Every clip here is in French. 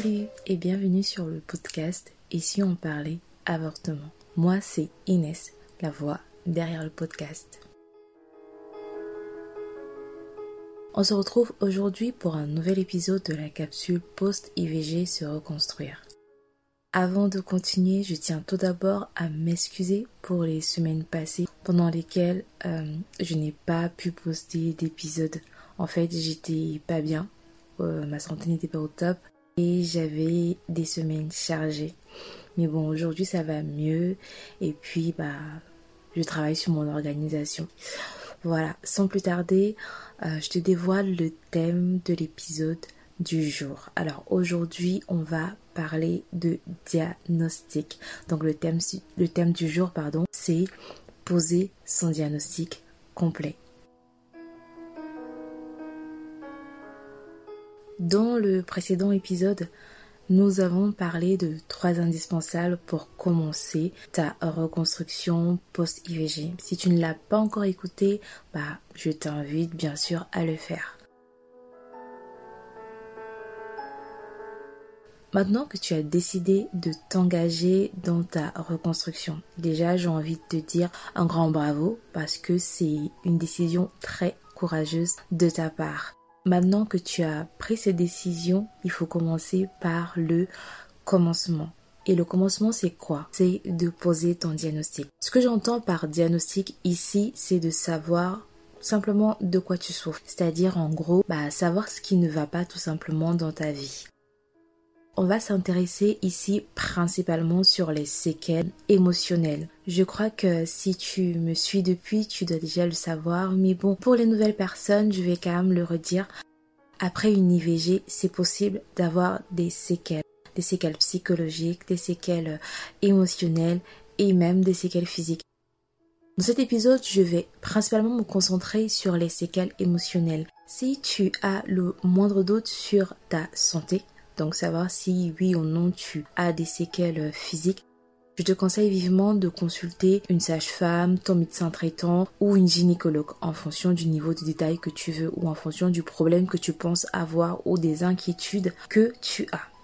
Salut et bienvenue sur le podcast Et si on parlait avortement? Moi c'est Inès, la voix derrière le podcast. On se retrouve aujourd'hui pour un nouvel épisode de la capsule Post-IVG se reconstruire. Avant de continuer, je tiens tout d'abord à m'excuser pour les semaines passées pendant lesquelles euh, je n'ai pas pu poster d'épisode. En fait, j'étais pas bien, euh, ma santé n'était pas au top et j'avais des semaines chargées. Mais bon, aujourd'hui ça va mieux et puis bah je travaille sur mon organisation. Voilà, sans plus tarder, euh, je te dévoile le thème de l'épisode du jour. Alors aujourd'hui, on va parler de diagnostic. Donc le thème, le thème du jour, pardon, c'est poser son diagnostic complet. Dans le précédent épisode, nous avons parlé de trois indispensables pour commencer ta reconstruction post-IVG. Si tu ne l'as pas encore écouté, bah, je t'invite bien sûr à le faire. Maintenant que tu as décidé de t'engager dans ta reconstruction, déjà j'ai envie de te dire un grand bravo parce que c'est une décision très courageuse de ta part. Maintenant que tu as pris cette décision, il faut commencer par le commencement. Et le commencement, c'est quoi? C'est de poser ton diagnostic. Ce que j'entends par diagnostic ici, c'est de savoir simplement de quoi tu souffres. C'est-à-dire, en gros, bah, savoir ce qui ne va pas tout simplement dans ta vie. On va s'intéresser ici principalement sur les séquelles émotionnelles. Je crois que si tu me suis depuis, tu dois déjà le savoir. Mais bon, pour les nouvelles personnes, je vais quand même le redire. Après une IVG, c'est possible d'avoir des séquelles. Des séquelles psychologiques, des séquelles émotionnelles et même des séquelles physiques. Dans cet épisode, je vais principalement me concentrer sur les séquelles émotionnelles. Si tu as le moindre doute sur ta santé, donc savoir si oui ou non tu as des séquelles physiques. Je te conseille vivement de consulter une sage-femme, ton médecin traitant ou une gynécologue en fonction du niveau de détail que tu veux ou en fonction du problème que tu penses avoir ou des inquiétudes que tu as.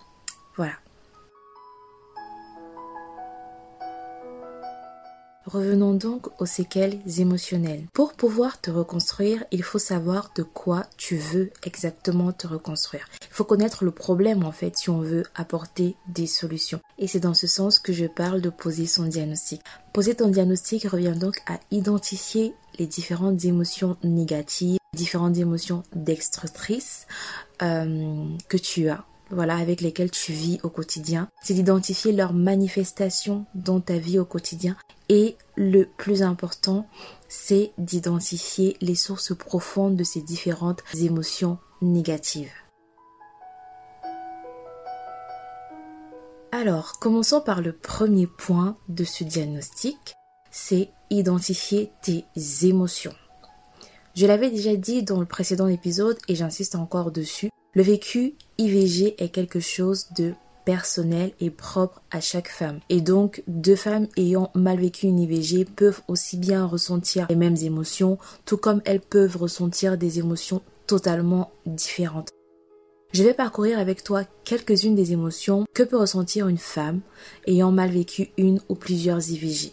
Revenons donc aux séquelles émotionnelles. Pour pouvoir te reconstruire, il faut savoir de quoi tu veux exactement te reconstruire. Il faut connaître le problème en fait si on veut apporter des solutions. Et c'est dans ce sens que je parle de poser son diagnostic. Poser ton diagnostic revient donc à identifier les différentes émotions négatives, différentes émotions destructrices euh, que tu as voilà, avec lesquelles tu vis au quotidien. C'est d'identifier leurs manifestations dans ta vie au quotidien. Et le plus important, c'est d'identifier les sources profondes de ces différentes émotions négatives. Alors, commençons par le premier point de ce diagnostic, c'est identifier tes émotions. Je l'avais déjà dit dans le précédent épisode et j'insiste encore dessus. Le vécu IVG est quelque chose de personnel et propre à chaque femme. Et donc, deux femmes ayant mal vécu une IVG peuvent aussi bien ressentir les mêmes émotions, tout comme elles peuvent ressentir des émotions totalement différentes. Je vais parcourir avec toi quelques-unes des émotions que peut ressentir une femme ayant mal vécu une ou plusieurs IVG.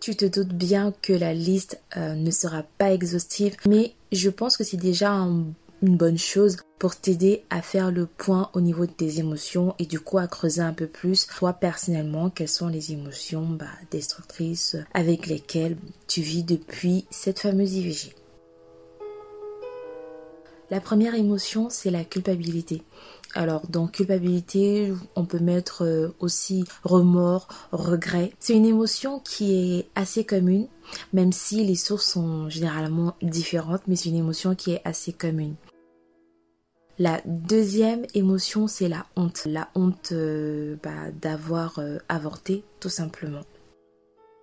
Tu te doutes bien que la liste euh, ne sera pas exhaustive, mais je pense que c'est déjà un une bonne chose pour t'aider à faire le point au niveau de tes émotions et du coup à creuser un peu plus toi personnellement quelles sont les émotions bah, destructrices avec lesquelles tu vis depuis cette fameuse IVG. La première émotion, c'est la culpabilité. Alors, dans culpabilité, on peut mettre euh, aussi remords, regret. C'est une émotion qui est assez commune, même si les sources sont généralement différentes, mais c'est une émotion qui est assez commune. La deuxième émotion, c'est la honte. La honte euh, bah, d'avoir euh, avorté, tout simplement.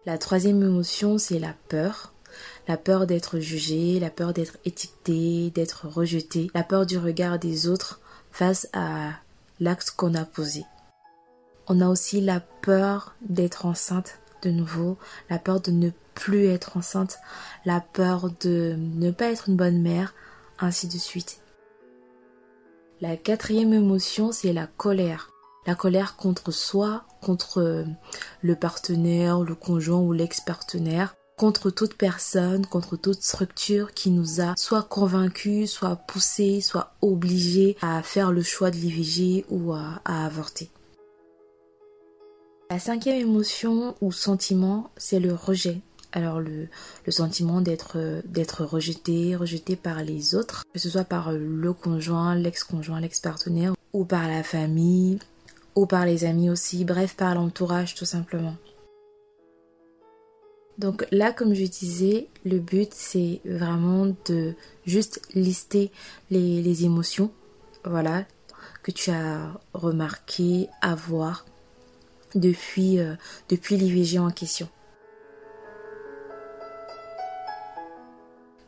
La troisième émotion, c'est la peur. La peur d'être jugé, la peur d'être étiqueté, d'être rejeté, la peur du regard des autres face à l'acte qu'on a posé. On a aussi la peur d'être enceinte de nouveau, la peur de ne plus être enceinte, la peur de ne pas être une bonne mère, ainsi de suite La quatrième émotion, c'est la colère. La colère contre soi, contre le partenaire, le conjoint ou l'ex-partenaire, contre toute personne, contre toute structure qui nous a soit convaincus, soit poussés, soit obligés à faire le choix de l'IVG ou à, avorter. La cinquième émotion ou sentiment, c'est le rejet. Alors le, sentiment d'être rejeté, rejeté par les autres, que ce soit par le conjoint, l'ex-conjoint, l'ex-partenaire, ou par la famille, ou par les amis aussi, bref par l'entourage tout simplement. Donc là, comme je disais, le but c'est vraiment de juste lister les, émotions, voilà, que tu as remarqué avoir depuis, euh, depuis l'IVG en question.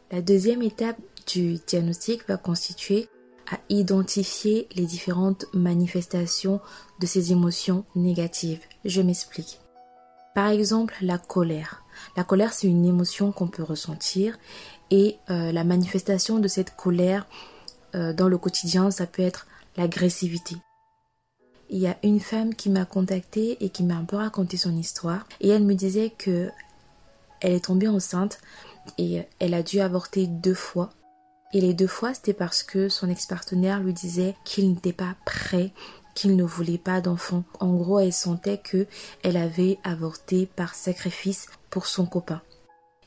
La deuxième étape du diagnostic va constituer à identifier les différentes manifestations de ces émotions négatives. Je m'explique. Par exemple, la colère. La colère, c'est une émotion qu'on peut ressentir et euh, la manifestation de cette colère euh, dans le quotidien, ça peut être l'agressivité. Il y a une femme qui m'a contactée et qui m'a un peu raconté son histoire et elle me disait que elle est tombée enceinte et elle a dû avorter deux fois. Et les deux fois, c'était parce que son ex-partenaire lui disait qu'il n'était pas prêt qu'il ne voulait pas d'enfant. En gros, elle sentait que elle avait avorté par sacrifice pour son copain.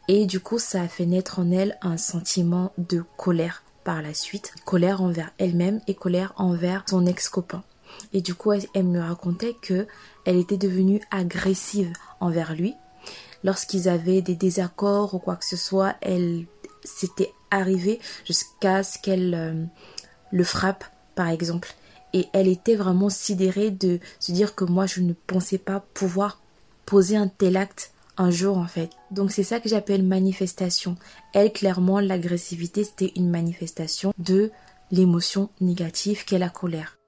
Et du coup, ça a fait naître en elle un sentiment de colère par la suite, colère envers elle-même et colère envers son ex-copain. Et du coup, elle, me racontait que elle était devenue agressive envers lui. Lorsqu'ils avaient des désaccords ou quoi que ce soit, elle s'était arrivée jusqu'à ce qu'elle euh, le frappe, par exemple et elle était vraiment sidérée de se dire que moi je ne pensais pas pouvoir poser un tel acte un jour en fait. Donc c'est ça que j'appelle manifestation. Elle clairement l'agressivité c'était une manifestation de l'émotion négative qu'est la colère.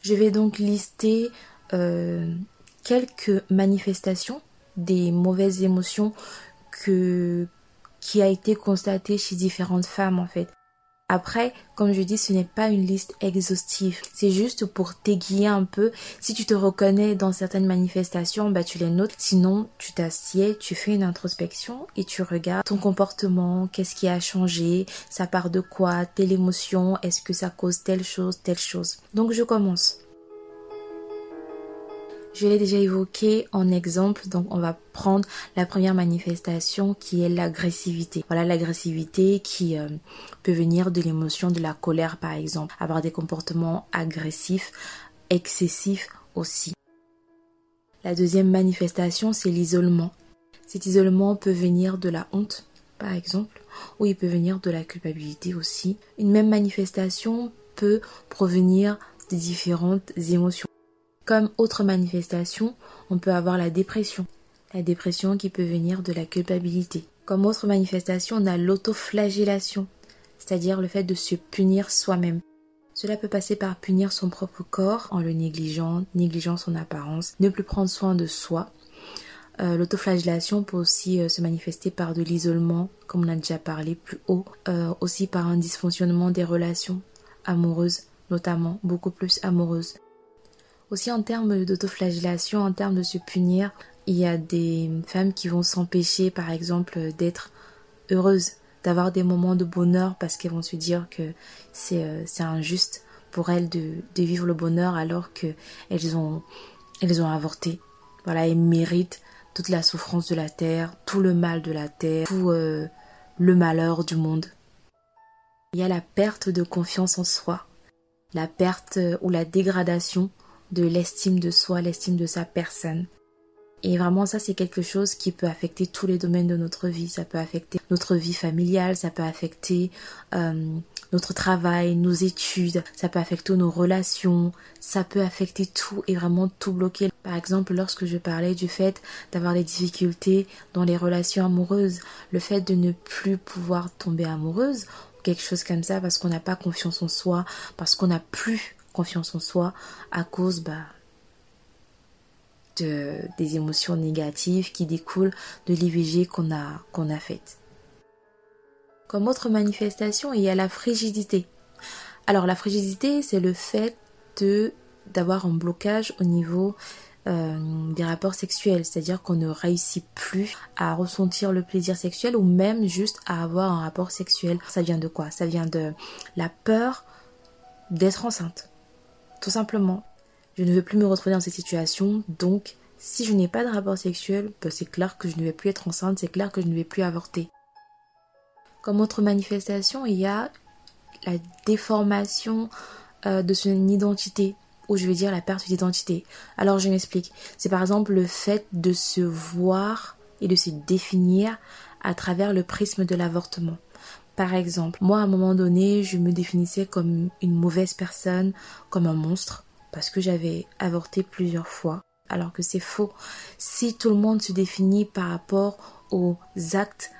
Je vais donc lister euh, quelques manifestations des mauvaises émotions que qui a été constatée chez différentes femmes en fait. Après, comme je dis, ce n'est pas une liste exhaustive. C'est juste pour t'aiguiller un peu. Si tu te reconnais dans certaines manifestations, bah tu les notes. Sinon, tu t'assieds, tu fais une introspection et tu regardes ton comportement, qu'est-ce qui a changé, ça part de quoi, telle émotion, est-ce que ça cause telle chose, telle chose? Donc je commence. Je l'ai déjà évoqué en exemple, donc on va prendre la première manifestation qui est l'agressivité. Voilà l'agressivité qui euh, peut venir de l'émotion de la colère par exemple, avoir des comportements agressifs, excessifs aussi. La deuxième manifestation, c'est l'isolement. Cet isolement peut venir de la honte, par exemple, ou il peut venir de la culpabilité aussi. Une même manifestation peut provenir de différentes émotions. Comme autre manifestation, on peut avoir la dépression. La dépression qui peut venir de la culpabilité. Comme autre manifestation, on a l'autoflagellation, c'est-à-dire le fait de se punir soi-même. Cela peut passer par punir son propre corps en le négligeant, négligeant son apparence, ne plus prendre soin de soi. Euh, l'autoflagellation peut aussi euh, se manifester par de l'isolement, comme on a déjà parlé plus haut, euh, aussi par un dysfonctionnement des relations amoureuses, notamment beaucoup plus amoureuses. Aussi en termes d'autoflagellation, en termes de se punir, il y a des femmes qui vont s'empêcher par exemple d'être heureuses, d'avoir des moments de bonheur parce qu'elles vont se dire que c'est euh, injuste pour elles de, de, vivre le bonheur alors qu'elles ont, elles ont avorté. Voilà, elles méritent toute la souffrance de la terre, tout le mal de la terre, tout euh, le malheur du monde. Il y a la perte de confiance en soi, la perte euh, ou la dégradation de l'estime de soi, l'estime de sa personne. Et vraiment ça c'est quelque chose qui peut affecter tous les domaines de notre vie. Ça peut affecter notre vie familiale, ça peut affecter euh, notre travail, nos études, ça peut affecter nos relations, ça peut affecter tout et vraiment tout bloquer. Par exemple, lorsque je parlais du fait d'avoir des difficultés dans les relations amoureuses, le fait de ne plus pouvoir tomber amoureuse, quelque chose comme ça parce qu'on n'a pas confiance en soi, parce qu'on n'a plus confiance en soi à cause bah, de, des émotions négatives qui découlent de l'IVG qu'on a, qu'on a faite. Comme autre manifestation, il y a la frigidité. Alors la frigidité, c'est le fait de d'avoir un blocage au niveau euh, des rapports sexuels, c'est-à-dire qu'on ne réussit plus à ressentir le plaisir sexuel ou même juste à avoir un rapport sexuel. Ça vient de quoi? Ça vient de la peur d'être enceinte. Tout simplement. Je ne veux plus me retrouver dans cette situation, donc si je n'ai pas de rapport sexuel, ben, c'est clair que je ne vais plus être enceinte, c'est clair que je ne vais plus avorter. Comme autre manifestation, il y a la déformation euh, de son identité, ou je vais dire la perte d'identité. Alors je m'explique. C'est par exemple le fait de se voir et de se définir à travers le prisme de l'avortement. Par exemple, moi à un moment donné, je me définissais comme une mauvaise personne, comme un monstre, parce que j'avais avorté plusieurs fois, alors que c'est faux. Si tout le monde se définit par rapport aux actes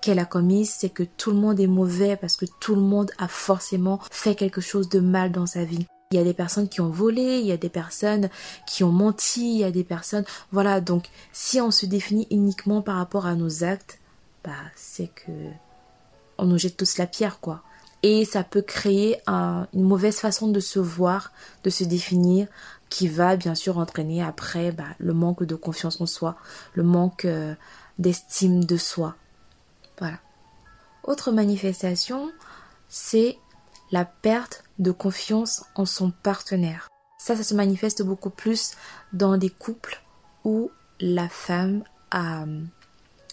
qu'elle a commis, c'est que tout le monde est mauvais parce que tout le monde a forcément fait quelque chose de mal dans sa vie. Il y a des personnes qui ont volé, il y a des personnes qui ont menti, il y a des personnes... Voilà, donc si on se définit uniquement par rapport à nos actes, bah c'est que on nous jette tous la pierre, quoi. Et ça peut créer une mauvaise façon de se voir, de se définir, qui va bien sûr entraîner après bah, le manque de confiance en soi, le manque euh, d'estime de soi. Voilà. Autre manifestation, c'est la perte de confiance en son partenaire. Ça, ça se manifeste beaucoup plus dans des couples où la femme a euh,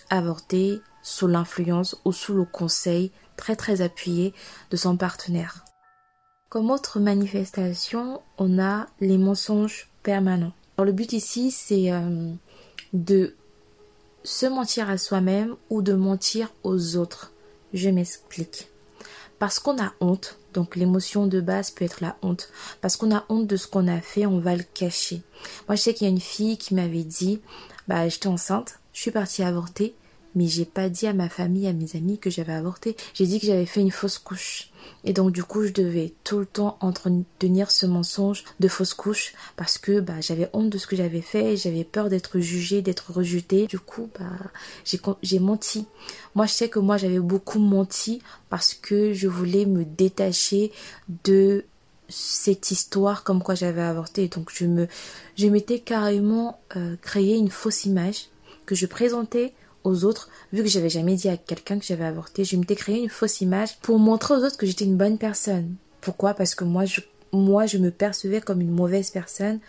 avorté sous l'influence ou sous le conseil très très appuyé de son partenaire. Comme autre manifestation, on a les mensonges permanents. Alors, le but ici, c'est euh, de se mentir à soi-même ou de mentir aux autres. Je m'explique. Parce qu'on a honte, donc l'émotion de base peut être la honte. Parce qu'on a honte de ce qu'on a fait, on va le cacher. Moi je sais qu'il y a une fille qui m'avait dit, bah j'étais enceinte, je suis partie avorter, mais j'ai pas dit à ma famille, à mes amis que j'avais avorté. J'ai dit que j'avais fait une fausse couche. Et donc du coup, je devais tout le temps entretenir ce mensonge de fausse couche parce que bah, j'avais honte de ce que j'avais fait, j'avais peur d'être jugée, d'être rejetée. Du coup, bah, j'ai menti. Moi, je sais que moi, j'avais beaucoup menti parce que je voulais me détacher de cette histoire comme quoi j'avais avorté. Donc je me, je m'étais carrément euh, créé une fausse image que je présentais aux autres, vu que j'avais jamais dit à quelqu'un que j'avais avorté, je m'étais créé une fausse image pour montrer aux autres que j'étais une bonne personne. Pourquoi? Parce que moi je, moi, je me percevais comme une mauvaise personne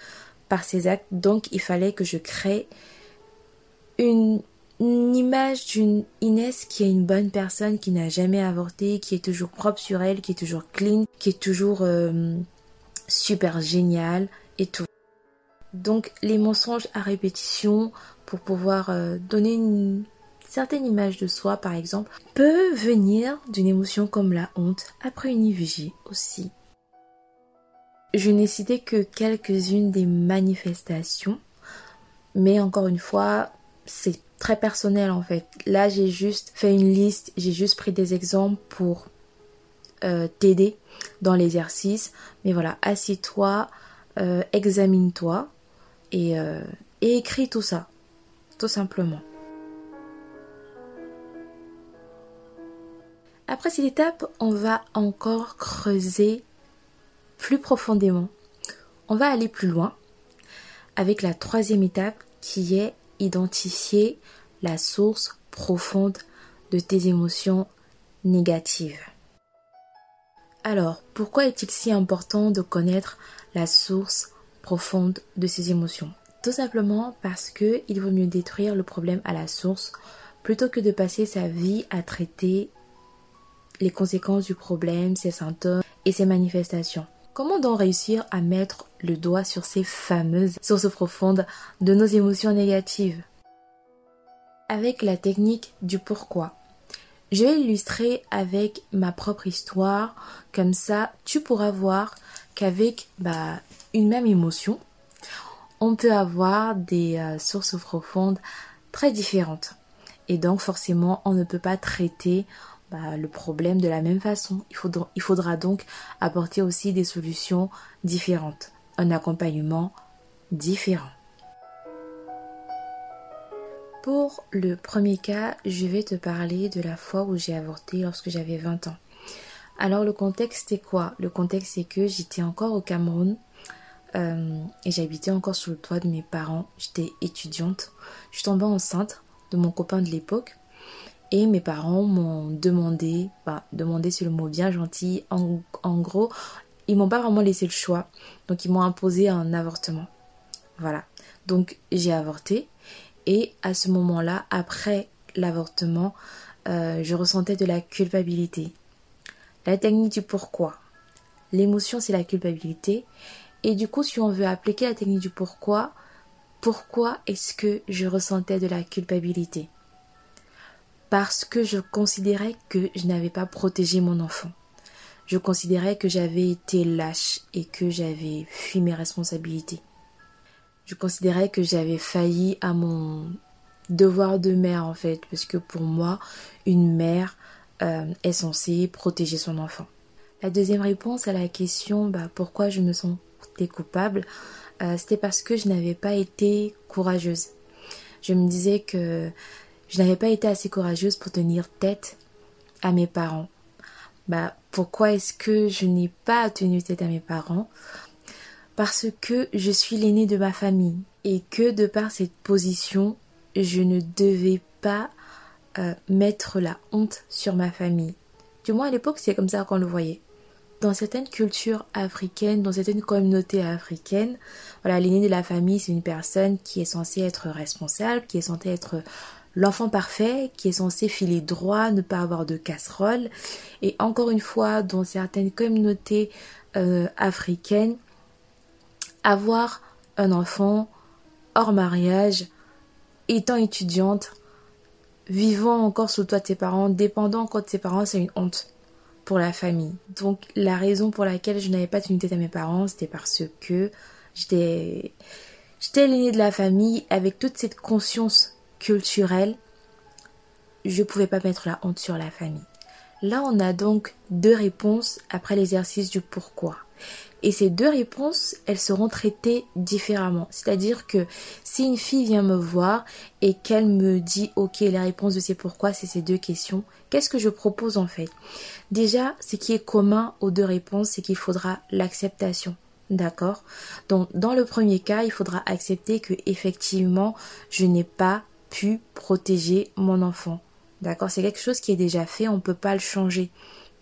par ces actes. Donc, il fallait que je crée une, image d'une Inès qui est une bonne personne, qui n'a jamais avorté, qui est toujours propre sur elle, qui est toujours clean, qui est toujours euh, super génial et tout. Donc, les mensonges à répétition, pour pouvoir euh, donner une certaine image de soi par exemple, peut venir d'une émotion comme la honte après une IVG aussi. Je n'ai cité que quelques-unes des manifestations, mais encore une fois, c'est très personnel en fait. Là, j'ai juste fait une liste, j'ai juste pris des exemples pour euh, t'aider dans l'exercice. Mais voilà, assis-toi, euh, examine-toi et, et écris tout ça tout simplement. Après cette étape, on va encore creuser plus profondément. On va aller plus loin avec la troisième étape qui est identifier la source profonde de tes émotions négatives. Alors, pourquoi est-il si important de connaître la source profonde de ces émotions tout simplement parce que il vaut mieux détruire le problème à la source plutôt que de passer sa vie à traiter les conséquences du problème, ses symptômes et ses manifestations. Comment donc réussir à mettre le doigt sur ces fameuses sources profondes de nos émotions négatives? Avec la technique du pourquoi. Je vais illustrer avec ma propre histoire, comme ça tu pourras voir qu'avec bah, une même émotion, on peut avoir des euh, sources profondes très différentes. Et donc forcément, on ne peut pas traiter bah, le problème de la même façon. Il faudra, donc apporter aussi des solutions différentes, un accompagnement différent. Pour le premier cas, je vais te parler de la fois où j'ai avorté lorsque j'avais 20 ans. Alors le contexte c'est quoi? Le contexte c'est que j'étais encore au Cameroun euh, et j'habitais encore sur le toit de mes parents. J'étais étudiante. Je suis tombée enceinte de mon copain de l'époque. Et mes parents m'ont demandé, bah, demandé c'est le mot bien gentil, en, en gros, ils m'ont pas vraiment laissé le choix. Donc ils m'ont imposé un avortement. Voilà. Donc j'ai avorté. Et à ce moment-là, après l'avortement, euh, je ressentais de la culpabilité. La technique du pourquoi. L'émotion, c'est la culpabilité. Et du coup, si on veut appliquer la technique du pourquoi, pourquoi est-ce que je ressentais de la culpabilité? Parce que je considérais que je n'avais pas protégé mon enfant. Je considérais que j'avais été lâche et que j'avais fui mes responsabilités. Je considérais que j'avais failli à mon devoir de mère en fait, parce que pour moi, une mère euh, est censée protéger son enfant. La deuxième réponse à la question bah, pourquoi je me sentais coupable, euh, c'était parce que je n'avais pas été courageuse. Je me disais que je n'avais pas été assez courageuse pour tenir tête à mes parents. Bah, pourquoi est-ce que je n'ai pas tenu tête à mes parents? Parce que je suis l'aînée de ma famille et que de par cette position, je ne devais pas euh, mettre la honte sur ma famille. Du moins à l'époque, c'est comme ça qu'on le voyait. Dans certaines cultures africaines, dans certaines communautés africaines, voilà, l'aîné de la famille, c'est une personne qui est censée être responsable, qui est censée être l'enfant parfait qui est censé filer droit, ne pas avoir de casserole. Et encore une fois, dans certaines communautés euh, africaines, avoir un enfant hors mariage, étant étudiante, vivant encore sous le toit de ses parents, dépendant encore de ses parents, c'est une honte la famille. Donc la raison pour laquelle je n'avais pas tenu à mes parents, c'était parce que j'étais j'étais l'aînée de la famille avec toute cette conscience culturel, je pouvais pas mettre la honte sur la famille. Là, on a donc deux réponses après l'exercice du pourquoi. Et ces deux réponses, elles seront traitées différemment. C'est-à-dire que si une fille vient me voir et qu'elle me dit, OK, la réponse de ces pourquoi, c'est ces deux questions, qu'est-ce que je propose en fait? Déjà, ce qui est commun aux deux réponses, c'est qu'il faudra l'acceptation. D'accord? Donc, dans le premier cas, il faudra accepter que effectivement, je n'ai pas pu protéger mon enfant. D'accord? C'est quelque chose qui est déjà fait, on ne peut pas le changer,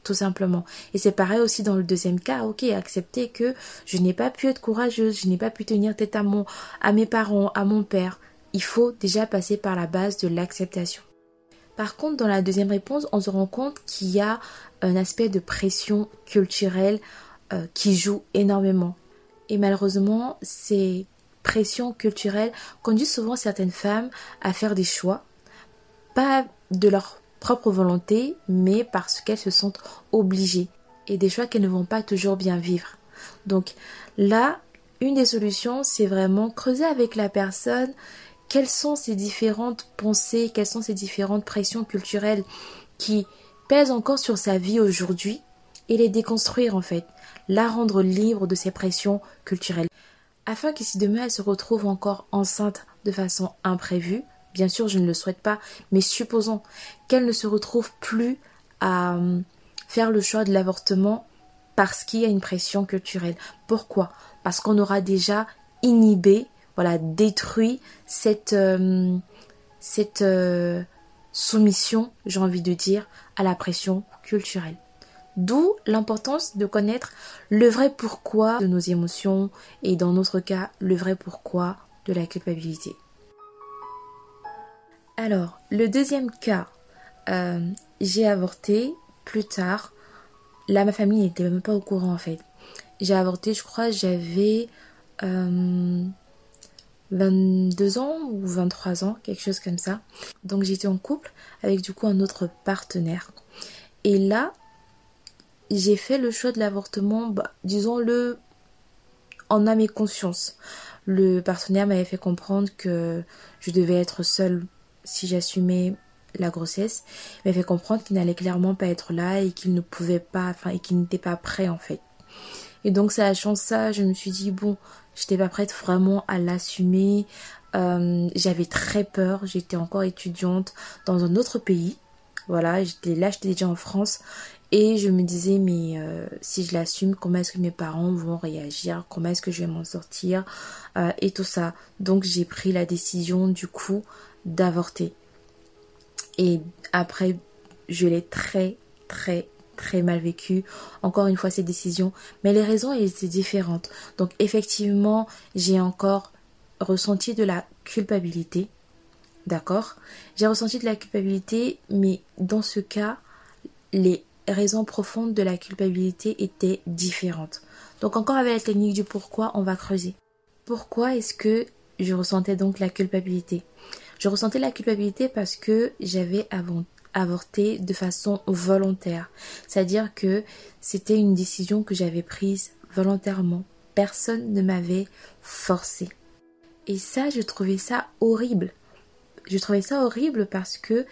tout simplement. Et c'est pareil aussi dans le deuxième cas, ok, accepter que je n'ai pas pu être courageuse, je n'ai pas pu tenir tête à, mon, à mes parents, à mon père. Il faut déjà passer par la base de l'acceptation. Par contre, dans la deuxième réponse, on se rend compte qu'il y a un aspect de pression culturelle euh, qui joue énormément. Et malheureusement, c'est pression culturelle conduit souvent certaines femmes à faire des choix, pas de leur propre volonté, mais parce qu'elles se sentent obligées, et des choix qu'elles ne vont pas toujours bien vivre. Donc là, une des solutions, c'est vraiment creuser avec la personne. Quelles sont ces différentes pensées, quelles sont ces différentes pressions culturelles qui pèsent encore sur sa vie aujourd'hui et les déconstruire en fait, la rendre libre de ces pressions culturelles. Afin que si demain elle se retrouve encore enceinte de façon imprévue, bien sûr je ne le souhaite pas, mais supposons qu'elle ne se retrouve plus à euh, faire le choix de l'avortement parce qu'il y a une pression culturelle. Pourquoi? Parce qu'on aura déjà inhibé, voilà, détruit cette, euh, euh, soumission, j'ai envie de dire, à la pression culturelle. D'où l'importance de connaître le vrai pourquoi de nos émotions et dans notre cas le vrai pourquoi de la culpabilité. Alors, le deuxième cas, euh, j'ai avorté plus tard. Là, ma famille n'était même pas au courant en fait. J'ai avorté, je crois, j'avais 22 euh, ans ou 23 ans, quelque chose comme ça. Donc j'étais en couple avec du coup un autre partenaire. Et là, j'ai fait le choix de l'avortement, bah, disons-le, en âme et conscience. Le partenaire m'avait fait comprendre que je devais être seule si j'assumais la grossesse. M'avait fait comprendre qu'il n'allait clairement pas être là et qu'il ne pouvait pas, enfin, et qu'il n'était pas prêt en fait. Et donc, ça a changé ça, je me suis dit, bon, j'étais pas prête vraiment à l'assumer. Euh, j'avais très peur, j'étais encore étudiante dans un autre pays. Voilà, j'étais là, j'étais déjà en France Et je me disais, mais euh, si je l'assume, comment est-ce que mes parents vont réagir? Comment est-ce que je vais m'en sortir? Euh, Et tout ça. Donc j'ai pris la décision du coup d'avorter. Et après, je l'ai très, très, très mal vécu. Encore une fois, cette décision. Mais les raisons étaient différentes. Donc effectivement, j'ai encore ressenti de la culpabilité. D'accord? J'ai ressenti de la culpabilité, mais dans ce cas, les raisons profondes de la culpabilité étaient différentes. Donc encore avec la technique du pourquoi, on va creuser. Pourquoi est-ce que je ressentais donc la culpabilité? Je ressentais la culpabilité parce que j'avais avorté de façon volontaire. C'est-à-dire que c'était une décision que j'avais prise volontairement. Personne ne m'avait forcé. Et ça, je trouvais ça horrible. Je trouvais ça horrible parce que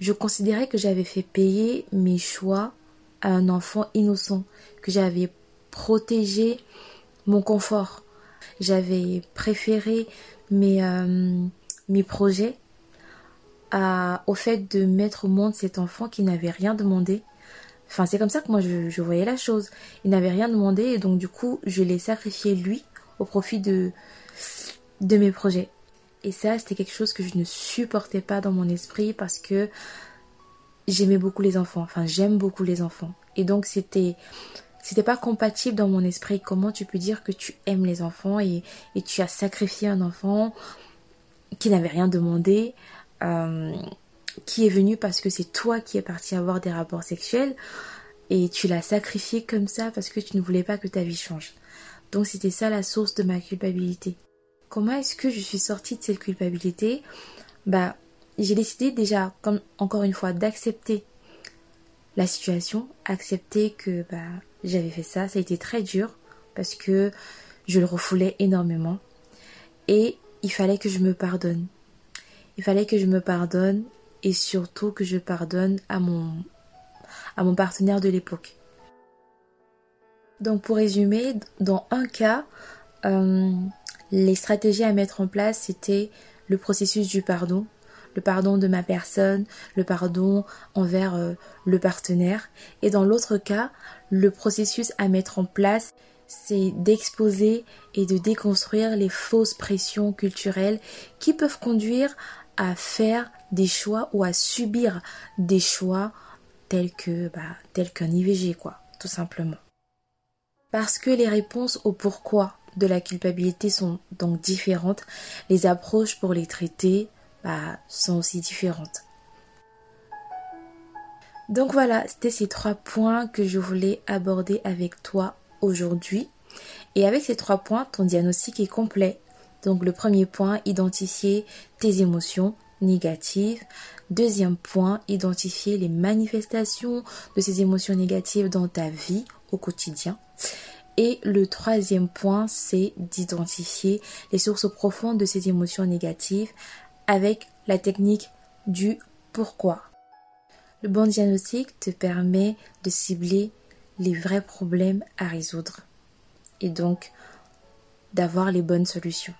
je considérais que j'avais fait payer mes choix à un enfant innocent, que j'avais protégé mon confort. J'avais préféré mes, euh, mes projets à, au fait de mettre au monde cet enfant qui n'avait rien demandé. Enfin, c'est comme ça que moi je, voyais la chose. Il n'avait rien demandé et donc du coup, je l'ai sacrifié lui au profit de, de mes projets. Et ça, c'était quelque chose que je ne supportais pas dans mon esprit parce que j'aimais beaucoup les enfants. Enfin, j'aime beaucoup les enfants. Et donc, c'était, c'était pas compatible dans mon esprit. Comment tu peux dire que tu aimes les enfants et tu as sacrifié un enfant qui n'avait rien demandé, euh, qui est venu parce que c'est toi qui es parti avoir des rapports sexuels et tu l'as sacrifié comme ça parce que tu ne voulais pas que ta vie change. Donc, c'était ça la source de ma culpabilité. Comment est-ce que je suis sortie de cette culpabilité? Bah, j'ai décidé déjà, comme encore une fois, d'accepter la situation, accepter que bah, j'avais fait ça. Ça a été très dur parce que je le refoulais énormément. Et il fallait que je me pardonne. Il fallait que je me pardonne et surtout que je pardonne à mon, à mon partenaire de l'époque. Donc pour résumer, dans un cas, euh, les stratégies à mettre en place, c'était le processus du pardon, le pardon de ma personne, le pardon envers euh, le partenaire. Et dans l'autre cas, le processus à mettre en place, c'est d'exposer et de déconstruire les fausses pressions culturelles qui peuvent conduire à faire des choix ou à subir des choix tels bah, qu'un IVG quoi, tout simplement. Parce que les réponses au pourquoi de la culpabilité sont donc différentes. Les approches pour les traiter bah, sont aussi différentes. Donc voilà, c'était ces trois points que je voulais aborder avec toi aujourd'hui. Et avec ces trois points, ton diagnostic est complet. Donc le premier point, identifier tes émotions négatives. Deuxième point, identifier les manifestations de ces émotions négatives dans ta vie au quotidien. Et le troisième point, c'est d'identifier les sources profondes de ces émotions négatives avec la technique du pourquoi. Le bon diagnostic te permet de cibler les vrais problèmes à résoudre et donc d'avoir les bonnes solutions.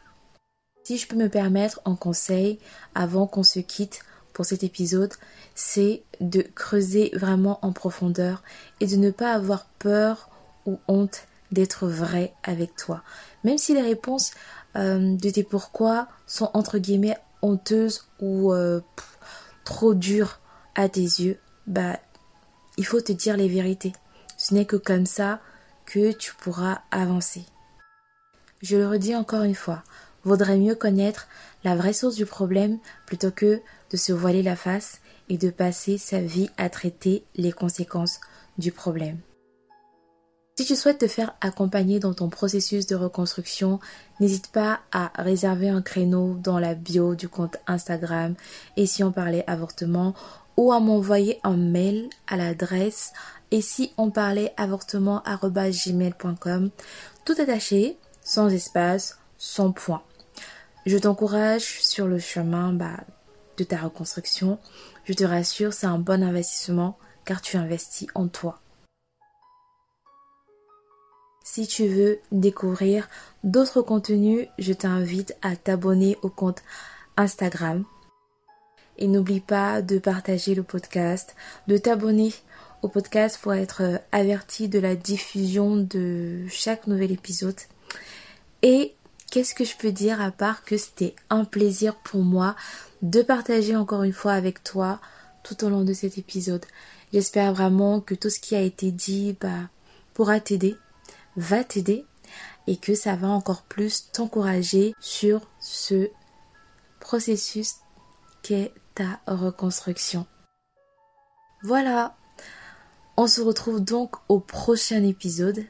Si je peux me permettre un conseil avant qu'on se quitte pour cet épisode, c'est de creuser vraiment en profondeur et de ne pas avoir peur ou honte d'être vrai avec toi. Même si les réponses euh, de tes pourquoi sont entre guillemets honteuses ou euh, trop dures à tes yeux, bah il faut te dire les vérités. Ce n'est que comme ça que tu pourras avancer. Je le redis encore une fois, vaudrait mieux connaître la vraie source du problème plutôt que de se voiler la face et de passer sa vie à traiter les conséquences du problème. Si tu souhaites te faire accompagner dans ton processus de reconstruction, n'hésite pas à réserver un créneau dans la bio du compte Instagram et si on parlait avortement ou à m'envoyer un mail à l'adresse et si on parlait avortement@gmail.com tout attaché, sans espace, sans point. Je t'encourage sur le chemin bah, de ta reconstruction. Je te rassure, c'est un bon investissement car tu investis en toi. Si tu veux découvrir d'autres contenus, je t'invite à t'abonner au compte Instagram. Et n'oublie pas de partager le podcast, de t'abonner podcast pour être euh, averti de la diffusion de chaque nouvel épisode. Et qu'est-ce que je peux dire à part que c'était un plaisir pour moi de partager encore une fois avec toi tout au long de cet épisode. J'espère vraiment que tout ce qui a été dit bah, pourra t'aider, va t'aider et que ça va encore plus t'encourager sur ce processus qu'est ta reconstruction. Voilà, on se retrouve donc au prochain épisode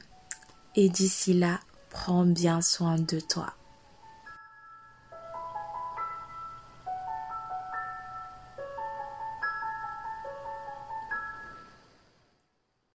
et d'ici là, prends bien soin de toi.